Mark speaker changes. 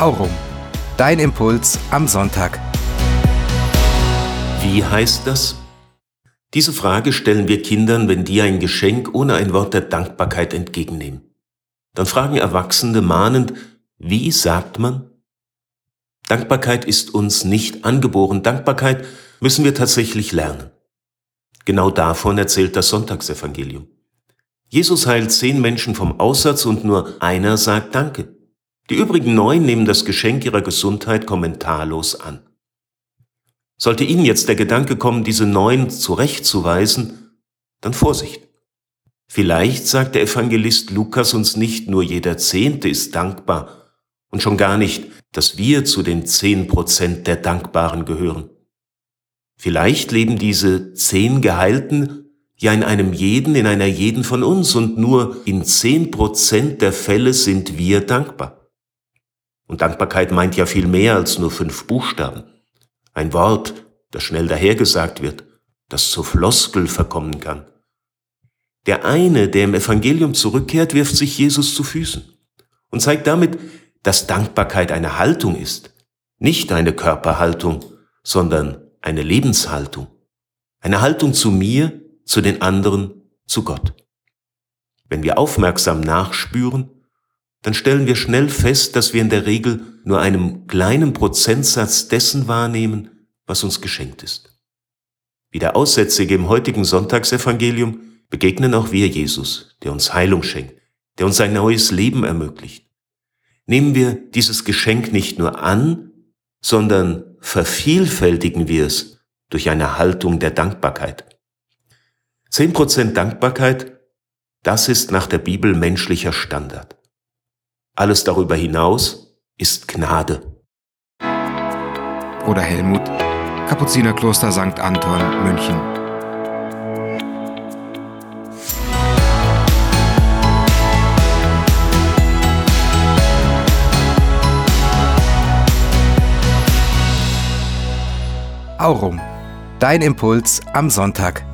Speaker 1: Aurum. Dein Impuls am Sonntag.
Speaker 2: Wie heißt das? Diese Frage stellen wir Kindern, wenn die ein Geschenk ohne ein Wort der Dankbarkeit entgegennehmen. Dann fragen Erwachsene mahnend, wie sagt man? Dankbarkeit ist uns nicht angeboren. Dankbarkeit müssen wir tatsächlich lernen. Genau davon erzählt das Sonntagsevangelium. Jesus heilt zehn Menschen vom Aussatz und nur einer sagt Danke. Die übrigen neun nehmen das Geschenk ihrer Gesundheit kommentarlos an. Sollte Ihnen jetzt der Gedanke kommen, diese neun zurechtzuweisen, dann Vorsicht. Vielleicht sagt der Evangelist Lukas uns nicht nur jeder Zehnte ist dankbar und schon gar nicht, dass wir zu den zehn Prozent der Dankbaren gehören. Vielleicht leben diese zehn Geheilten ja in einem jeden, in einer jeden von uns und nur in zehn Prozent der Fälle sind wir dankbar. Und Dankbarkeit meint ja viel mehr als nur fünf Buchstaben. Ein Wort, das schnell dahergesagt wird, das zur Floskel verkommen kann. Der eine, der im Evangelium zurückkehrt, wirft sich Jesus zu Füßen und zeigt damit, dass Dankbarkeit eine Haltung ist, nicht eine Körperhaltung, sondern eine Lebenshaltung, eine Haltung zu mir, zu den anderen, zu Gott. Wenn wir aufmerksam nachspüren, dann stellen wir schnell fest, dass wir in der Regel nur einen kleinen Prozentsatz dessen wahrnehmen, was uns geschenkt ist. Wie der Aussätzige im heutigen Sonntagsevangelium begegnen auch wir Jesus, der uns Heilung schenkt, der uns ein neues Leben ermöglicht. Nehmen wir dieses Geschenk nicht nur an, sondern vervielfältigen wir es durch eine Haltung der Dankbarkeit. Zehn Prozent Dankbarkeit, das ist nach der Bibel menschlicher Standard. Alles darüber hinaus ist Gnade.
Speaker 1: Oder Helmut, Kapuzinerkloster St. Anton, München. Aurum. Dein Impuls am Sonntag.